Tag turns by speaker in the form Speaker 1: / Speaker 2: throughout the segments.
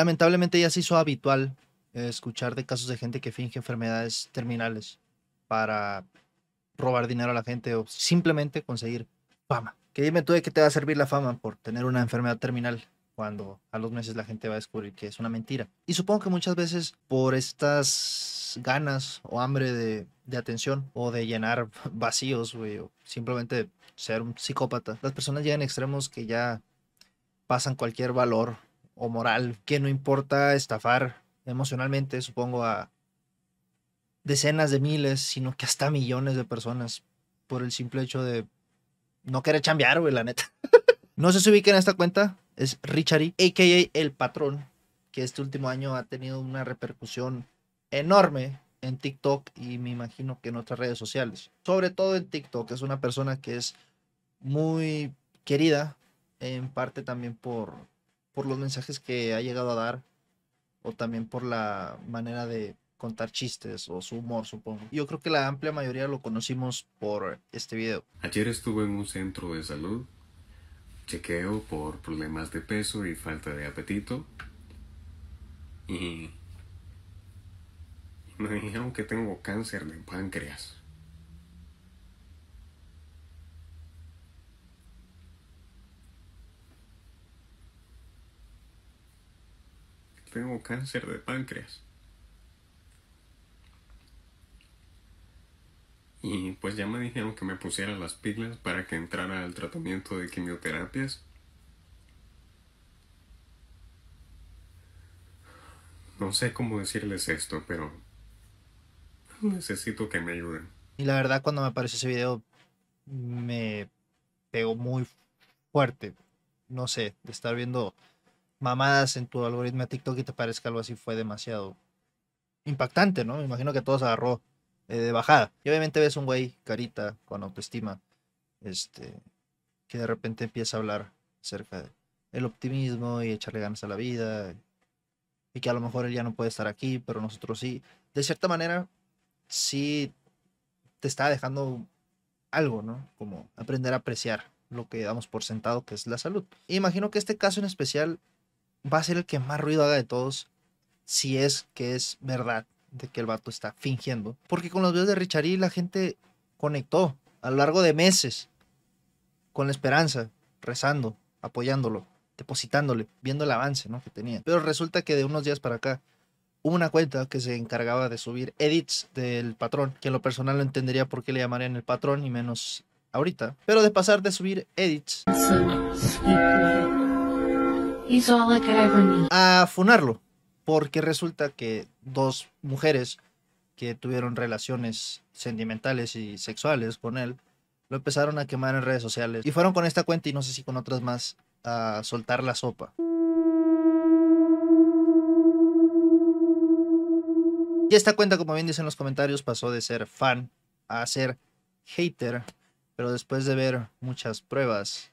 Speaker 1: Lamentablemente ya se hizo habitual eh, escuchar de casos de gente que finge enfermedades terminales para robar dinero a la gente o simplemente conseguir fama. Que dime tú de qué te va a servir la fama por tener una enfermedad terminal cuando a los meses la gente va a descubrir que es una mentira. Y supongo que muchas veces por estas ganas o hambre de, atención o de llenar vacíos, güey, o simplemente ser un psicópata, las personas llegan a extremos que ya pasan cualquier valor o moral, que no importa estafar emocionalmente, supongo, a decenas de miles, sino que hasta millones de personas por el simple hecho de no querer chambear, güey, la neta. no sé si ubiquen esta cuenta, es Richary, a.k.a. El Patrón, que este último año ha tenido una repercusión enorme en TikTok y me imagino que en otras redes sociales. Sobre todo en TikTok, es una persona que es muy querida, en parte también por, por los mensajes que ha llegado a dar, o también por la manera de contar chistes o su humor, supongo. Yo creo que la amplia mayoría lo conocimos por este video.
Speaker 2: Ayer estuve en un centro de salud, chequeo por problemas de peso y falta de apetito, y me dijeron que tengo cáncer de páncreas. Tengo cáncer de páncreas. Y pues ya me dijeron que me pusiera las pilas para que entrara al tratamiento de quimioterapias. No sé cómo decirles esto, pero necesito que me ayuden.
Speaker 1: Y la verdad cuando me apareció ese video me pegó muy fuerte. No sé, de estar viendo mamadas en tu algoritmo de TikTok y te parezca algo así fue demasiado impactante, ¿no? Me imagino que todo se agarró eh, de bajada. Y obviamente ves un güey carita con autoestima, este, que de repente empieza a hablar acerca del optimismo y echarle ganas a la vida. Y que a lo mejor él ya no puede estar aquí, pero nosotros sí. De cierta manera, sí te está dejando algo, ¿no? Como aprender a apreciar lo que damos por sentado, que es la salud. imagino que este caso en especial va a ser el que más ruido haga de todos, si es que es verdad de que el vato está fingiendo. Porque con los videos de Richard la gente conectó a lo largo de meses con la esperanza, rezando, apoyándolo, depositándole, viendo el avance ¿no? que tenía. Pero resulta que de unos días para acá hubo una cuenta que se encargaba de subir edits del patrón, que en lo personal no entendería por qué le llamarían el patrón y menos ahorita. Pero de pasar de subir edits a funarlo, porque resulta que dos mujeres que tuvieron relaciones sentimentales y sexuales con él, lo empezaron a quemar en redes sociales y fueron con esta cuenta y no sé si con otras más a soltar la sopa. Y esta cuenta, como bien dicen los comentarios, pasó de ser fan a ser hater, pero después de ver muchas pruebas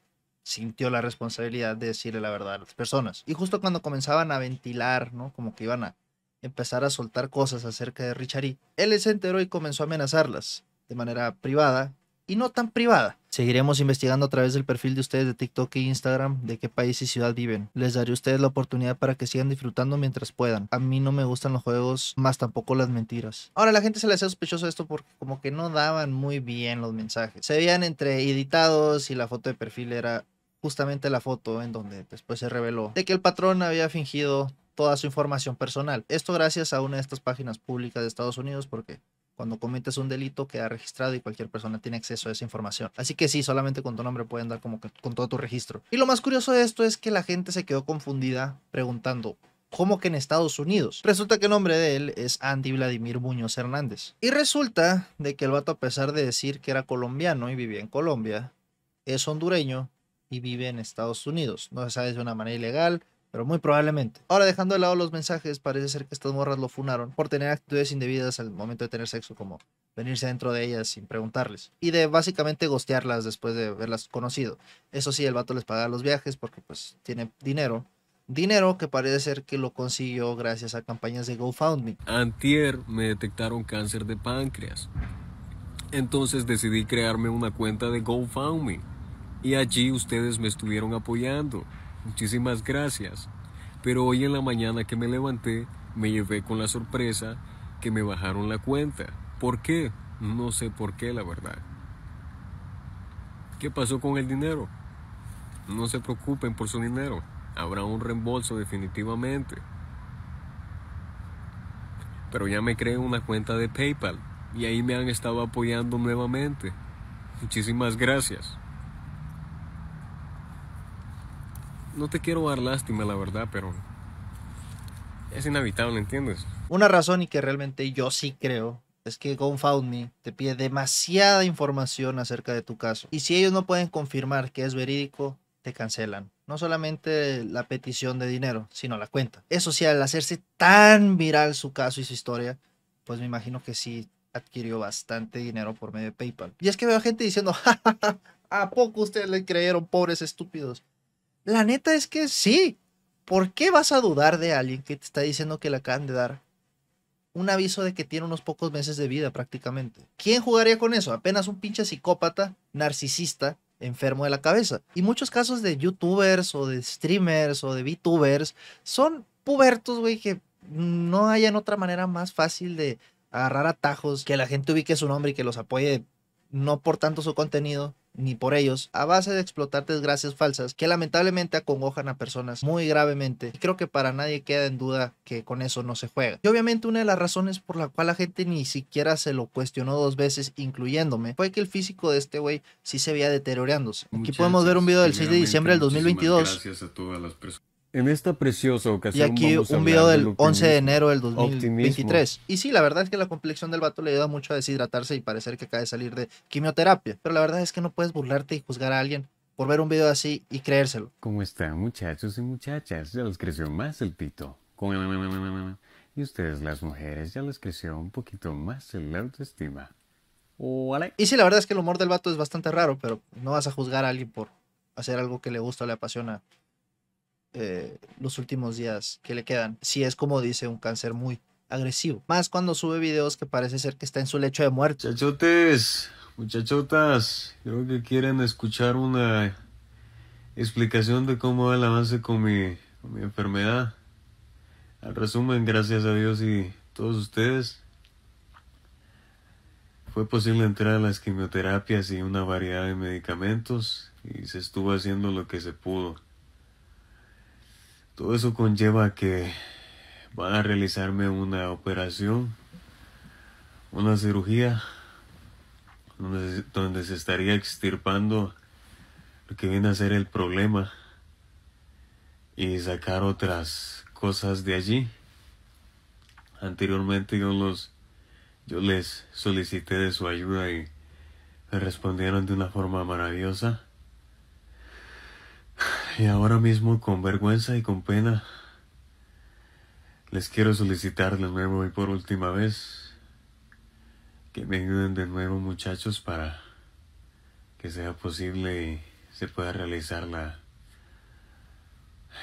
Speaker 1: sintió la responsabilidad de decirle la verdad a las personas. Y justo cuando comenzaban a ventilar, ¿no? Como que iban a empezar a soltar cosas acerca de Richard él se enteró y comenzó a amenazarlas de manera privada y no tan privada. Seguiremos investigando a través del perfil de ustedes de TikTok e Instagram de qué país y ciudad viven. Les daré a ustedes la oportunidad para que sigan disfrutando mientras puedan. A mí no me gustan los juegos, más tampoco las mentiras. Ahora la gente se le hace sospechoso esto porque como que no daban muy bien los mensajes. Se veían entre editados y la foto de perfil era justamente la foto en donde después se reveló de que el patrón había fingido toda su información personal. Esto gracias a una de estas páginas públicas de Estados Unidos porque cuando cometes un delito queda registrado y cualquier persona tiene acceso a esa información. Así que sí, solamente con tu nombre pueden dar como que con todo tu registro. Y lo más curioso de esto es que la gente se quedó confundida preguntando, ¿cómo que en Estados Unidos? Resulta que el nombre de él es Andy Vladimir Muñoz Hernández. Y resulta de que el vato a pesar de decir que era colombiano y vivía en Colombia, es hondureño y vive en Estados Unidos. No se sabe de una manera ilegal, pero muy probablemente. Ahora, dejando de lado los mensajes, parece ser que estas morras lo funaron por tener actitudes indebidas al momento de tener sexo, como venirse dentro de ellas sin preguntarles. Y de básicamente gostearlas después de haberlas conocido. Eso sí, el vato les paga los viajes porque pues tiene dinero. Dinero que parece ser que lo consiguió gracias a campañas de GoFundMe.
Speaker 2: Antier me detectaron cáncer de páncreas. Entonces decidí crearme una cuenta de GoFundMe y allí ustedes me estuvieron apoyando. Muchísimas gracias.
Speaker 3: Pero hoy en la mañana que me levanté, me llevé con la sorpresa que me bajaron la cuenta. ¿Por qué? No sé por qué, la verdad. ¿Qué pasó con el dinero? No se preocupen por su dinero. Habrá un reembolso definitivamente. Pero ya me creé una cuenta de PayPal y ahí me han estado apoyando nuevamente. Muchísimas gracias. No te quiero dar lástima, la verdad, pero es inevitable, ¿entiendes?
Speaker 1: Una razón y que realmente yo sí creo es que GoFundMe te pide demasiada información acerca de tu caso. Y si ellos no pueden confirmar que es verídico, te cancelan. No solamente la petición de dinero, sino la cuenta. Eso sí, al hacerse tan viral su caso y su historia, pues me imagino que sí adquirió bastante dinero por medio de PayPal. Y es que veo gente diciendo, ¿a poco ustedes le creyeron, pobres estúpidos? La neta es que sí. ¿Por qué vas a dudar de alguien que te está diciendo que le acaban de dar un aviso de que tiene unos pocos meses de vida prácticamente? ¿Quién jugaría con eso? Apenas un pinche psicópata, narcisista, enfermo de la cabeza. Y muchos casos de youtubers o de streamers o de VTubers son pubertos, güey, que no hayan otra manera más fácil de agarrar atajos, que la gente ubique su nombre y que los apoye no por tanto su contenido, ni por ellos, a base de explotar desgracias falsas que lamentablemente acongojan a personas muy gravemente. Y creo que para nadie queda en duda que con eso no se juega. Y obviamente una de las razones por la cual la gente ni siquiera se lo cuestionó dos veces, incluyéndome, fue que el físico de este güey sí se veía deteriorándose. Aquí podemos ver un video del 6 de diciembre del 2022.
Speaker 3: Gracias a todas las personas en esta preciosa ocasión.
Speaker 1: Y aquí un video del 11 de enero del 2023. Y sí, la verdad es que la complexión del vato le ayuda mucho a deshidratarse y parecer que acaba de salir de quimioterapia. Pero la verdad es que no puedes burlarte y juzgar a alguien por ver un video así y creérselo.
Speaker 3: ¿Cómo están, muchachos y muchachas? Ya les creció más el pito. Y ustedes, las mujeres, ya les creció un poquito más el autoestima.
Speaker 1: Y sí, la verdad es que el humor del vato es bastante raro, pero no vas a juzgar a alguien por hacer algo que le gusta o le apasiona eh, los últimos días que le quedan. Si es como dice, un cáncer muy agresivo. Más cuando sube videos que parece ser que está en su lecho de muerte.
Speaker 3: Muchachotes, muchachotas, creo que quieren escuchar una explicación de cómo va el avance con mi, con mi enfermedad. Al resumen, gracias a Dios y todos ustedes, fue posible entrar a las quimioterapias y una variedad de medicamentos y se estuvo haciendo lo que se pudo. Todo eso conlleva que van a realizarme una operación, una cirugía, donde, se estaría extirpando lo que viene a ser el problema y sacar otras cosas de allí. Anteriormente yo los yo les solicité de su ayuda y me respondieron de una forma maravillosa. Y ahora mismo, con vergüenza y con pena, les quiero solicitar de nuevo y por última vez que me ayuden de nuevo muchachos para que sea posible y se pueda realizar la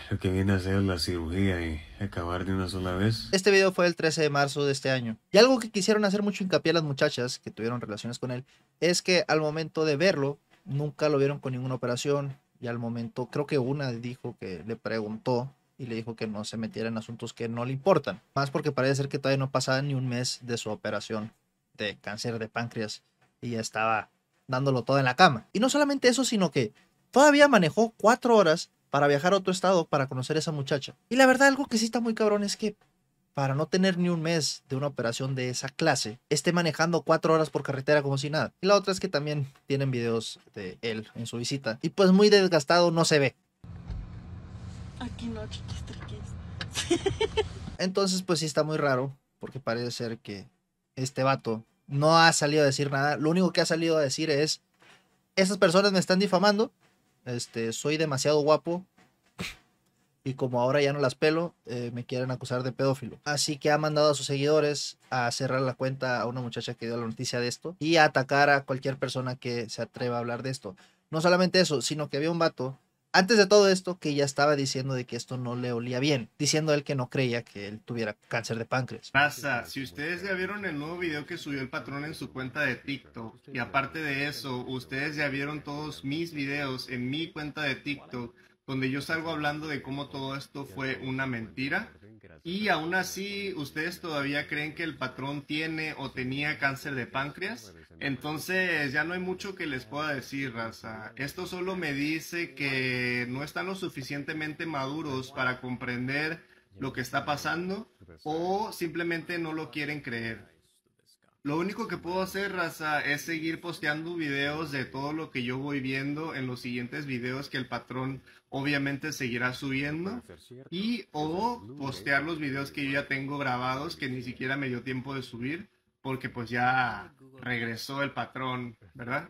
Speaker 3: lo que viene a ser la cirugía y acabar de una sola vez.
Speaker 1: Este video fue el 13 de marzo de este año. Y algo que quisieron hacer mucho hincapié las muchachas que tuvieron relaciones con él es que al momento de verlo nunca lo vieron con ninguna operación, y al momento creo que una dijo que le preguntó y le dijo que no se metiera en asuntos que no le importan. Más porque parece ser que todavía no pasaba ni un mes de su operación de cáncer de páncreas y ya estaba dándolo todo en la cama. Y no solamente eso, sino que todavía manejó cuatro horas para viajar a otro estado para conocer a esa muchacha. Y la verdad, algo que sí está muy cabrón es que para no tener ni un mes de una operación de esa clase, esté manejando cuatro horas por carretera como si nada. Y la otra es que también tienen videos de él en su visita. Y pues muy desgastado no se ve. Aquí no, Entonces pues sí está muy raro, porque parece ser que este vato no ha salido a decir nada. Lo único que ha salido a decir es, esas personas me están difamando, este, soy demasiado guapo, y como ahora ya no las pelo, eh, me quieren acusar de pedófilo. Así que ha mandado a sus seguidores a cerrar la cuenta a una muchacha que dio la noticia de esto y a atacar a cualquier persona que se atreva a hablar de esto. No solamente eso, sino que había un vato antes de todo esto que ya estaba diciendo de que esto no le olía bien, diciendo él que no creía que él tuviera cáncer de páncreas.
Speaker 4: Pasa, si ustedes ya vieron el nuevo video que subió el patrón en su cuenta de TikTok y aparte de eso, ustedes ya vieron todos mis videos en mi cuenta de TikTok donde yo salgo hablando de cómo todo esto fue una mentira. Y aún así, ¿ustedes todavía creen que el patrón tiene o tenía cáncer de páncreas? Entonces ya no hay mucho que les pueda decir, raza. Esto solo me dice que no están lo suficientemente maduros para comprender lo que está pasando o simplemente no lo quieren creer. Lo único que puedo hacer, raza, es seguir posteando videos de todo lo que yo voy viendo en los siguientes videos que el patrón obviamente seguirá subiendo. Y o postear los videos que yo ya tengo grabados que ni siquiera me dio tiempo de subir porque pues ya regresó el patrón, ¿verdad?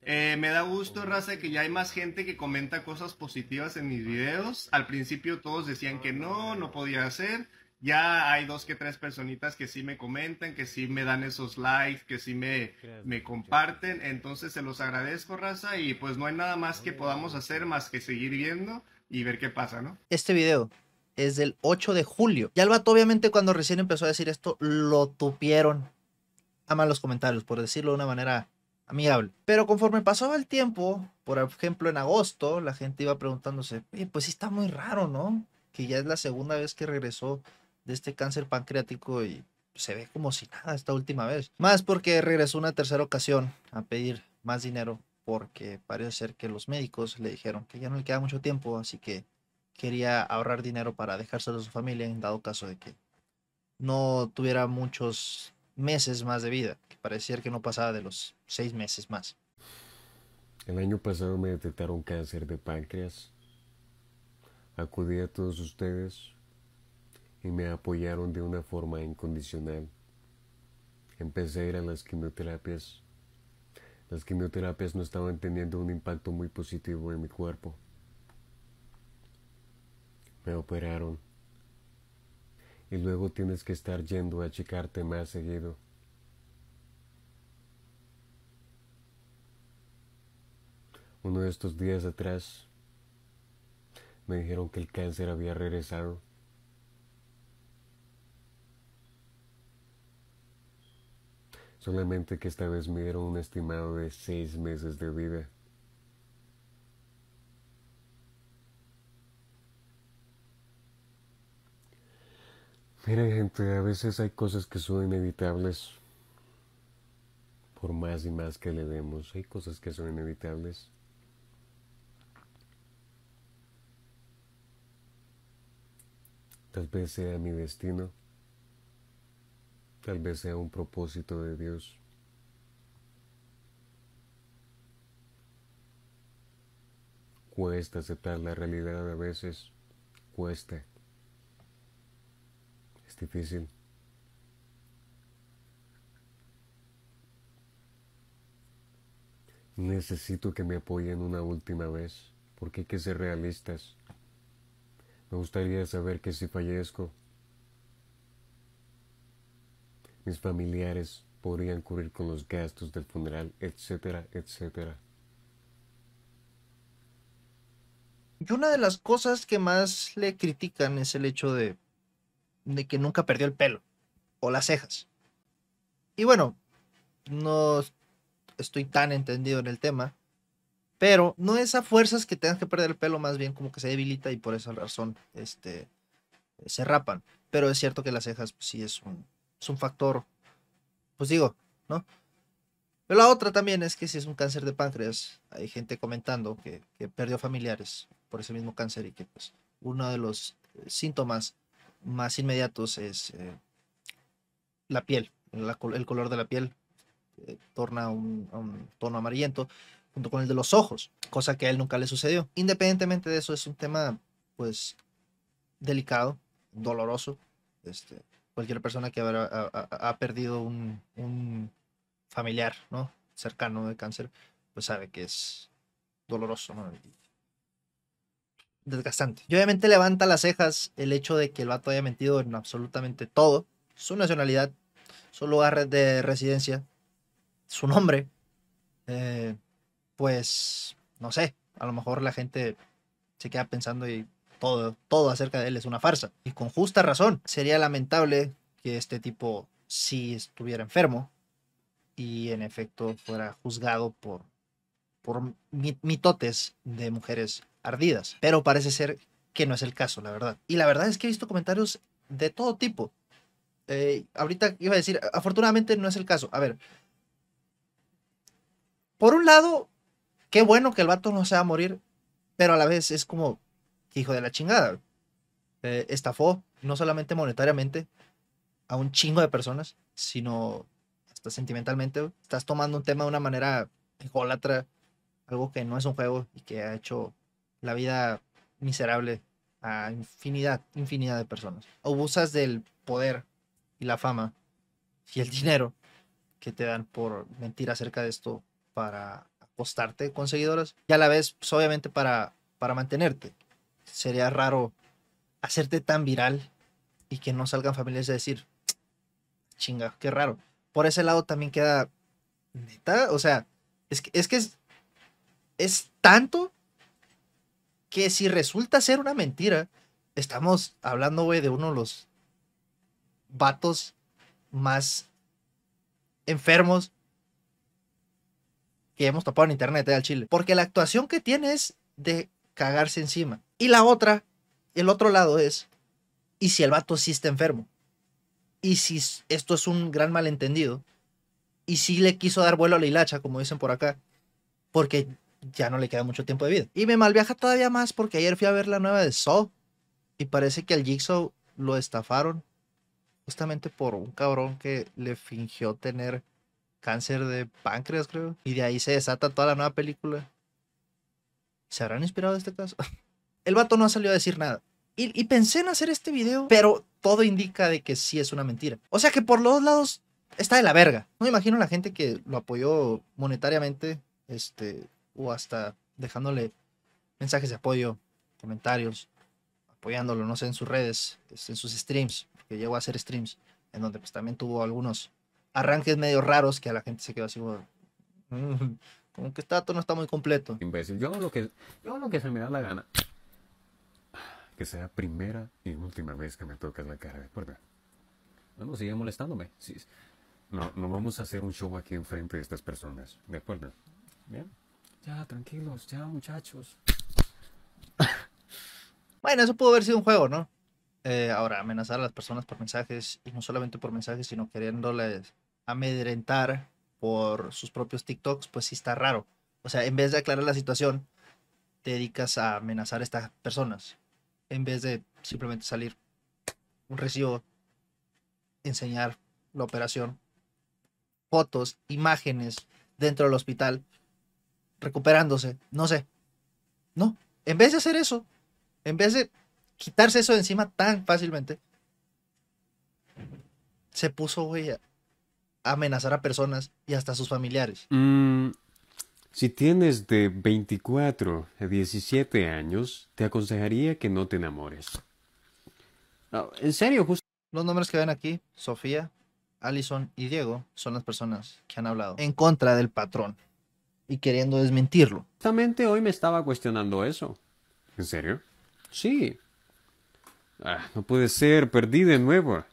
Speaker 4: Eh, me da gusto, raza, que ya hay más gente que comenta cosas positivas en mis videos. Al principio todos decían que no, no podía hacer ya hay dos que tres personitas que sí me comentan, que sí me dan esos likes, que sí me, me comparten. Entonces se los agradezco, raza, y pues no hay nada más que podamos hacer más que seguir viendo y ver qué pasa, ¿no?
Speaker 1: Este video es del 8 de julio. Y el vato, obviamente, cuando recién empezó a decir esto, lo tupieron a malos comentarios, por decirlo de una manera amigable. Pero conforme pasaba el tiempo, por ejemplo, en agosto, la gente iba preguntándose, pues sí está muy raro, ¿no? Que ya es la segunda vez que regresó de este cáncer pancreático y se ve como si nada esta última vez. Más porque regresó una tercera ocasión a pedir más dinero porque parece ser que los médicos le dijeron que ya no le queda mucho tiempo, así que quería ahorrar dinero para dejárselo a su familia en dado caso de que no tuviera muchos meses más de vida, que parecía que no pasaba de los seis meses más.
Speaker 2: El año pasado me detectaron cáncer de páncreas. Acudí a todos ustedes y me apoyaron de una forma incondicional. Empecé a ir a las quimioterapias. Las quimioterapias no estaban teniendo un impacto muy positivo en mi cuerpo. Me operaron. Y luego tienes que estar yendo a checarte más seguido. Uno de estos días atrás me dijeron que el cáncer había regresado. Solamente que esta vez me dieron un estimado de seis meses de vida. Miren gente, a veces hay cosas que son inevitables. Por más y más que le demos, hay cosas que son inevitables. Tal vez sea mi destino. Tal vez sea un propósito de Dios. Cuesta aceptar la realidad a veces, cuesta. Es difícil. Necesito que me apoyen una última vez, porque hay que ser realistas. Me gustaría saber que si fallezco, mis familiares podrían cubrir con los gastos del funeral, etcétera, etcétera.
Speaker 1: Y una de las cosas que más le critican es el hecho de, de que nunca perdió el pelo o las cejas. Y bueno, no estoy tan entendido en el tema, pero no es a fuerzas que tengas que perder el pelo, más bien como que se debilita y por esa razón este, se rapan. Pero es cierto que las cejas pues, sí es un, es un factor, pues digo, ¿no? Pero la otra también es que si es un cáncer de páncreas, hay gente comentando que, perdió familiares por ese mismo cáncer y que pues uno de los eh, síntomas más inmediatos es eh, la piel, el color de la piel eh, torna un, un, tono amarillento junto con el de los ojos, cosa que a él nunca le sucedió. Independientemente de eso, es un tema pues delicado, doloroso, este, cualquier persona que ha, perdido un, familiar, ¿no? Cercano de cáncer, pues sabe que es doloroso, ¿no? desgastante. Y obviamente levanta las cejas el hecho de que el vato haya mentido en absolutamente todo. Su nacionalidad, su lugar de residencia, su nombre. Eh, pues, no sé, a lo mejor la gente se queda pensando y todo, todo acerca de él es una farsa. Y con justa razón. Sería lamentable que este tipo sí estuviera enfermo y en efecto fuera juzgado por por mitotes de mujeres ardidas. Pero parece ser que no es el caso, la verdad. Y la verdad es que he visto comentarios de todo tipo. Eh, ahorita iba a decir, afortunadamente no es el caso. A ver, por un lado, qué bueno que el vato no se va a morir, pero a la vez es como, hijo de la chingada. Eh, estafó no solamente monetariamente a un chingo de personas, sino hasta sentimentalmente. Estás tomando un tema de una manera ególatra, algo que no es un juego y que ha hecho la vida miserable a infinidad, infinidad de personas. Abusas del poder y la fama y el dinero que te dan por mentir acerca de esto para apostarte con seguidores y a la vez, pues, obviamente, para, para mantenerte. Sería raro hacerte tan viral y que no salgan familias a decir, chinga, qué raro. Por ese lado también queda, neta, o sea, es que es, que es, es tanto que si resulta ser una mentira, estamos hablando, güey, de uno de los vatos más enfermos que hemos topado en internet eh, al chile. Porque la actuación que tiene es de cagarse encima. Y la otra, el otro lado es, ¿y si el vato sí está enfermo? ¿Y si esto es un gran malentendido? ¿Y si le quiso dar vuelo a la hilacha, como dicen por acá? Porque ya no le queda mucho tiempo de vida. Y me malviaja todavía más porque ayer fui a ver la nueva de Saw. Y parece que al Jigsaw lo estafaron justamente por un cabrón que le fingió tener cáncer de páncreas, creo. Y de ahí se desata toda la nueva película. ¿Se habrán inspirado de este caso? El vato no ha salido a decir nada. Y, pensé en hacer este video, pero todo indica de que sí es una mentira. O sea que por los dos lados está de la verga. No me imagino la gente que lo apoyó monetariamente, este, o hasta dejándole mensajes de apoyo, comentarios, apoyándolo, no sé, en sus redes, este, en sus streams, porque llegó a hacer streams, en donde pues también tuvo algunos arranques medio raros que a la gente se quedó así como, mm, como que está, no está muy completo.
Speaker 2: Imbécil, yo lo que, yo lo que se me da la gana. Que sea primera y última vez que me tocas la cara, ¿de acuerdo? No, sigue molestándome. Sí. No, no vamos a hacer un show aquí enfrente de estas personas, ¿de acuerdo? Bien. Ya, tranquilos, ya, muchachos.
Speaker 1: bueno, eso pudo haber sido un juego, ¿no? Eh, ahora, amenazar a las personas por mensajes, y no solamente por mensajes, sino queriéndoles amedrentar por sus propios TikToks, pues sí está raro. O sea, en vez de aclarar la situación, te dedicas a amenazar a estas personas. En vez de simplemente salir un recibo, enseñar la operación, fotos, imágenes dentro del hospital, recuperándose, no sé. No, en vez de hacer eso, en vez de quitarse eso de encima tan fácilmente, se puso, a amenazar a personas y hasta a sus familiares.
Speaker 2: Mm, si tienes de 24 a 17 años, te aconsejaría que no te enamores. en serio, justo.
Speaker 1: Los nombres que ven aquí, Sofía, Allison y Diego, son las personas que han hablado en contra del patrón y queriendo desmentirlo.
Speaker 2: Justamente hoy me estaba cuestionando eso. ¿En serio? Sí. Ah, no puede ser, perdí de nuevo.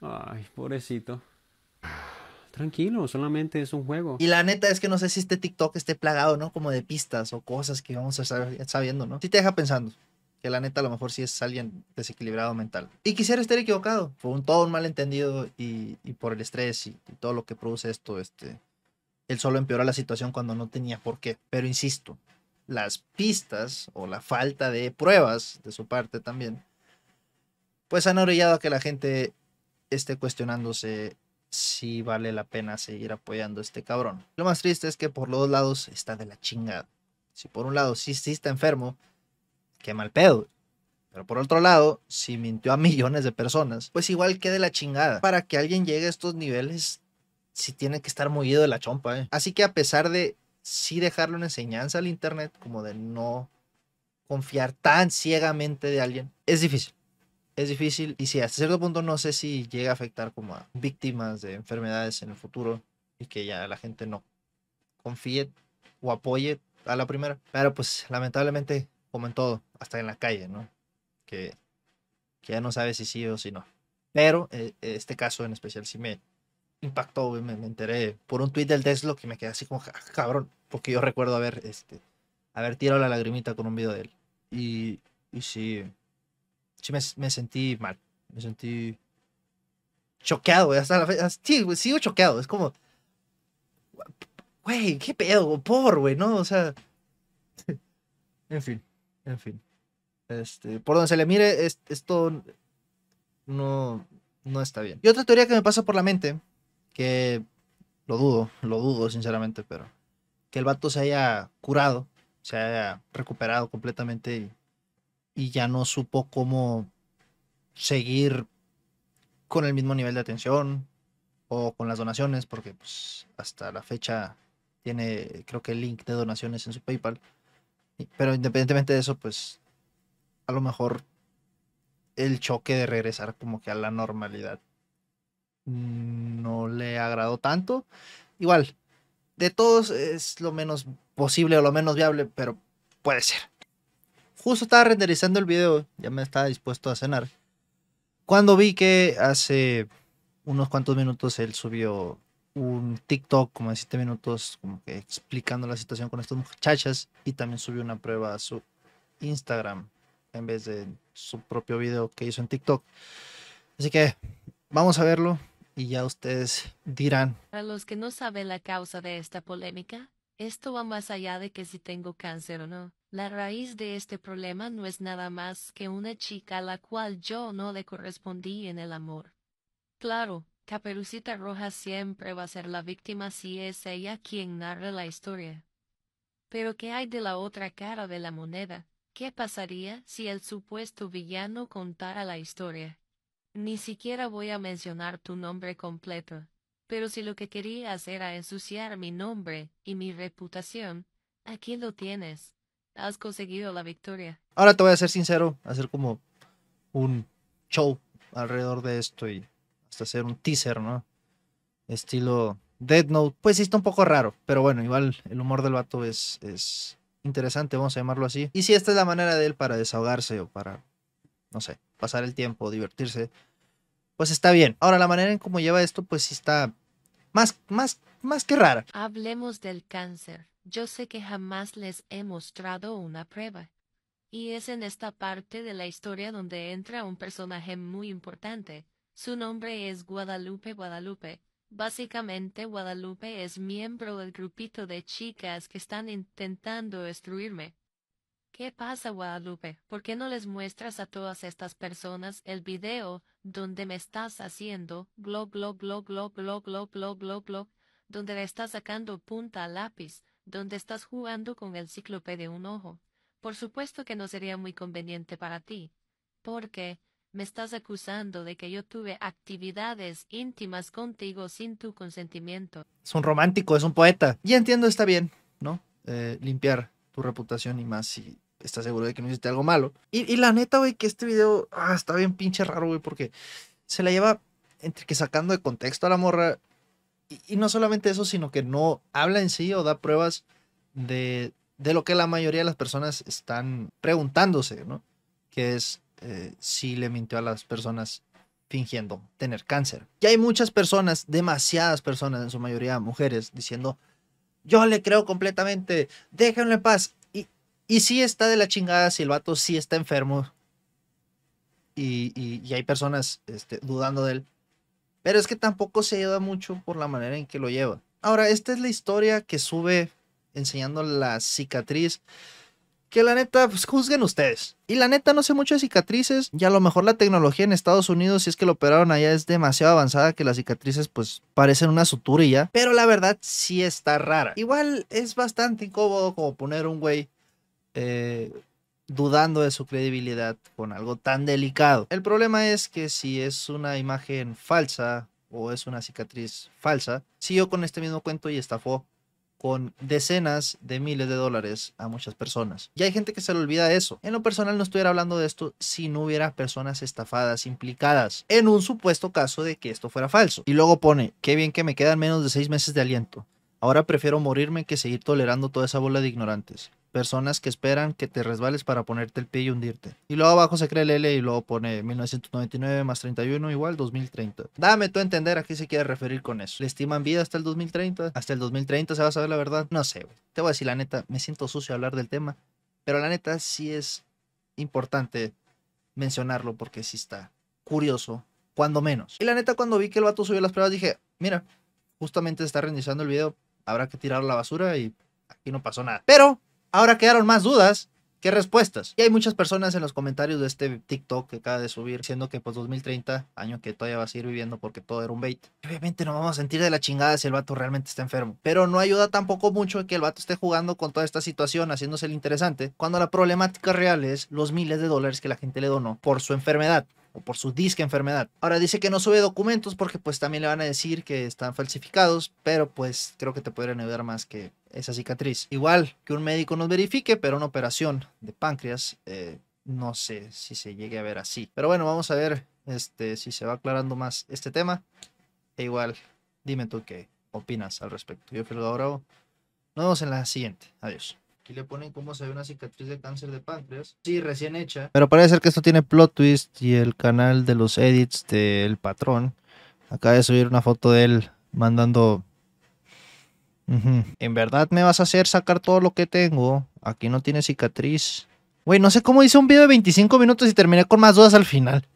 Speaker 2: Ay, pobrecito. Tranquilo, solamente es un juego.
Speaker 1: Y la neta es que no sé si este TikTok esté plagado, ¿no? Como de pistas o cosas que vamos a estar sabiendo, ¿no? Sí te deja pensando que la neta a lo mejor sí es alguien desequilibrado mental. Y quisiera estar equivocado. Fue un todo un malentendido y, por el estrés y, y, todo lo que produce esto, este, él solo empeoró la situación cuando no tenía por qué. Pero insisto, las pistas o la falta de pruebas de su parte también, pues han orillado a que la gente esté cuestionándose si vale la pena seguir apoyando a este cabrón. Lo más triste es que por los dos lados está de la chingada. Si por un lado sí, sí está enfermo, qué mal pedo. Pero por otro lado, si mintió a millones de personas, pues igual quede la chingada. Para que alguien llegue a estos niveles sí tiene que estar movido de la chompa. ¿eh? Así que a pesar de sí dejarlo en enseñanza al Internet, como de no confiar tan ciegamente de alguien, es difícil. Es difícil y sí, hasta cierto punto no sé si llega a afectar como a víctimas de enfermedades en el futuro y que ya la gente no confíe o apoye a la primera. Pero pues lamentablemente, como en todo, hasta en la calle, ¿no? Que, que ya no sabe si sí o si no. Pero eh, este caso en especial sí me, impactó. Me, me enteré por un tweet del Tesla que me quedé así como, "Ja, cabrón, porque yo recuerdo haber, este, haber tirado la lagrimita con un video de él. Y, y sí, sí me, sentí mal, me sentí choqueado, güey, hasta la fecha. Sí, güey, sigo choqueado, es como, güey, qué pedo, por, güey, ¿no? O sea, en fin, en fin. Este, por donde se le mire, es- esto no, no está bien. Y otra teoría que me pasa por la mente, que lo dudo, lo dudo sinceramente, pero que el vato se haya curado, se haya recuperado completamente y, y ya no supo cómo seguir con el mismo nivel de atención o con las donaciones, porque pues, hasta la fecha tiene creo que el link de donaciones en su PayPal. Pero independientemente de eso, pues a lo mejor el choque de regresar como que a la normalidad no le agradó tanto. Igual, de todos es lo menos posible o lo menos viable, pero puede ser. Justo estaba renderizando el video, ya me estaba dispuesto a cenar. Cuando vi que hace unos cuantos minutos él subió un TikTok como de 7 minutos, como que explicando la situación con estas muchachas y también subió una prueba a su Instagram en vez de su propio video que hizo en TikTok. Así que vamos a verlo y ya ustedes dirán.
Speaker 5: Para los que no saben la causa de esta polémica, esto va más allá de que si tengo cáncer o no. La raíz de este problema no es nada más que una chica a la cual yo no le correspondí en el amor. Claro, Caperucita Roja siempre va a ser la víctima si es ella quien narra la historia. Pero ¿qué hay de la otra cara de la moneda? ¿Qué pasaría si el supuesto villano contara la historia? Ni siquiera voy a mencionar tu nombre completo. Pero si lo que querías era ensuciar mi nombre y mi reputación, aquí lo tienes. Has conseguido la victoria.
Speaker 1: Ahora te voy a ser sincero, hacer como un show alrededor de esto y hasta hacer un teaser, ¿no? Estilo Dead Note. Pues sí está un poco raro, pero bueno, igual el humor del vato es, es interesante, vamos a llamarlo así. Y si esta es la manera de él para desahogarse o para, no sé, pasar el tiempo, divertirse, pues está bien. Ahora, la manera en cómo lleva esto, pues sí está más, más, más que rara.
Speaker 5: Hablemos del cáncer. Yo sé que jamás les he mostrado una prueba. Y es en esta parte de la historia donde entra un personaje muy importante. Su nombre es Guadalupe Guadalupe. Básicamente Guadalupe es miembro del grupito de chicas que están intentando destruirme. ¿Qué pasa, Guadalupe? ¿Por qué no les muestras a todas estas personas el video donde me estás haciendo glo glo glo glo glo glo glo glo glo, donde le estás sacando punta al lápiz, donde estás jugando con el cíclope de un ojo? Por supuesto que no sería muy conveniente para ti, porque me estás acusando de que yo tuve actividades íntimas contigo sin tu consentimiento.
Speaker 1: Es un romántico, es un poeta. Y entiendo, está bien, ¿no? Eh, limpiar tu reputación y más si estás seguro de que no hiciste algo malo. Y, y la neta, güey, que este video ah, está bien pinche raro, güey, porque se la lleva entre que sacando de contexto a la morra. Y, no solamente eso, sino que no habla en sí o da pruebas de, de lo que la mayoría de las personas están preguntándose, ¿no? Que es eh, si le mintió a las personas fingiendo tener cáncer. Y hay muchas personas, demasiadas personas, en su mayoría mujeres, diciendo, yo le creo completamente, déjenlo en paz. Y, y sí está de la chingada si el vato sí está enfermo. Y, y- y hay personas este, dudando de él. Pero es que tampoco se ayuda mucho por la manera en que lo lleva. Ahora, esta es la historia que sube enseñando la cicatriz. Que la neta, pues juzguen ustedes. Y la neta, no sé mucho de cicatrices. Y a lo mejor la tecnología en Estados Unidos, si es que lo operaron allá, es demasiado avanzada que las cicatrices, pues, parecen una sutura y ya. Pero la verdad, sí está rara. Igual es bastante incómodo como poner un güey eh, dudando de su credibilidad con algo tan delicado. El problema es que si es una imagen falsa o es una cicatriz falsa, siguió con este mismo cuento y estafó con decenas de miles de dólares a muchas personas. Y hay gente que se le olvida eso. En lo personal no estuviera hablando de esto si no hubiera personas estafadas implicadas en un supuesto caso de que esto fuera falso. Y luego pone, qué bien que me quedan menos de seis meses de aliento. Ahora prefiero morirme que seguir tolerando toda esa bola de ignorantes. Personas que esperan que te resbales para ponerte el pie y hundirte. Y luego abajo se cree el L y luego pone 1999 más 31 igual 2030. Dame tú a entender a qué se quiere referir con eso. ¿Le estiman vida hasta el 2030? ¿Hasta el 2030 se va a saber la verdad? No sé, güey. Te voy a decir la neta, me siento sucio hablar del tema, pero la neta sí es importante mencionarlo porque sí está curioso, cuando menos. Y la neta, cuando vi que el vato subió las pruebas, dije, mira, justamente está reiniciando el video, habrá que tirarlo a la basura y aquí no pasó nada. Pero ahora quedaron más dudas que respuestas. Y hay muchas personas en los comentarios de este TikTok que acaba de subir diciendo que pues 2030, año que todavía vas a ir viviendo porque todo era un bait. Obviamente no vamos a sentir de la chingada si el vato realmente está enfermo. Pero no ayuda tampoco mucho que el vato esté jugando con toda esta situación, haciéndose el interesante, cuando la problemática real es los miles de dólares que la gente le donó por su enfermedad o por su disque enfermedad. Ahora dice que no sube documentos porque pues también le van a decir que están falsificados, pero pues creo que te podrían ayudar más que esa cicatriz. Igual que un médico nos verifique, pero una operación de páncreas, eh, no sé si se llegue a ver así. Pero bueno, vamos a ver este, si se va aclarando más este tema. E igual, dime tú qué opinas al respecto. Yo fui Bravo. Nos vemos en la siguiente. Adiós. Aquí le ponen cómo se ve una cicatriz de cáncer de páncreas. Sí, recién hecha. Pero parece ser que esto tiene plot twist y el canal de los edits del patrón acaba de subir una foto de él mandando... Ujú. ¿En verdad me vas a hacer sacar todo lo que tengo? Aquí no tiene cicatriz. Güey, no sé cómo hice un video de 25 minutos y terminé con más dudas al final.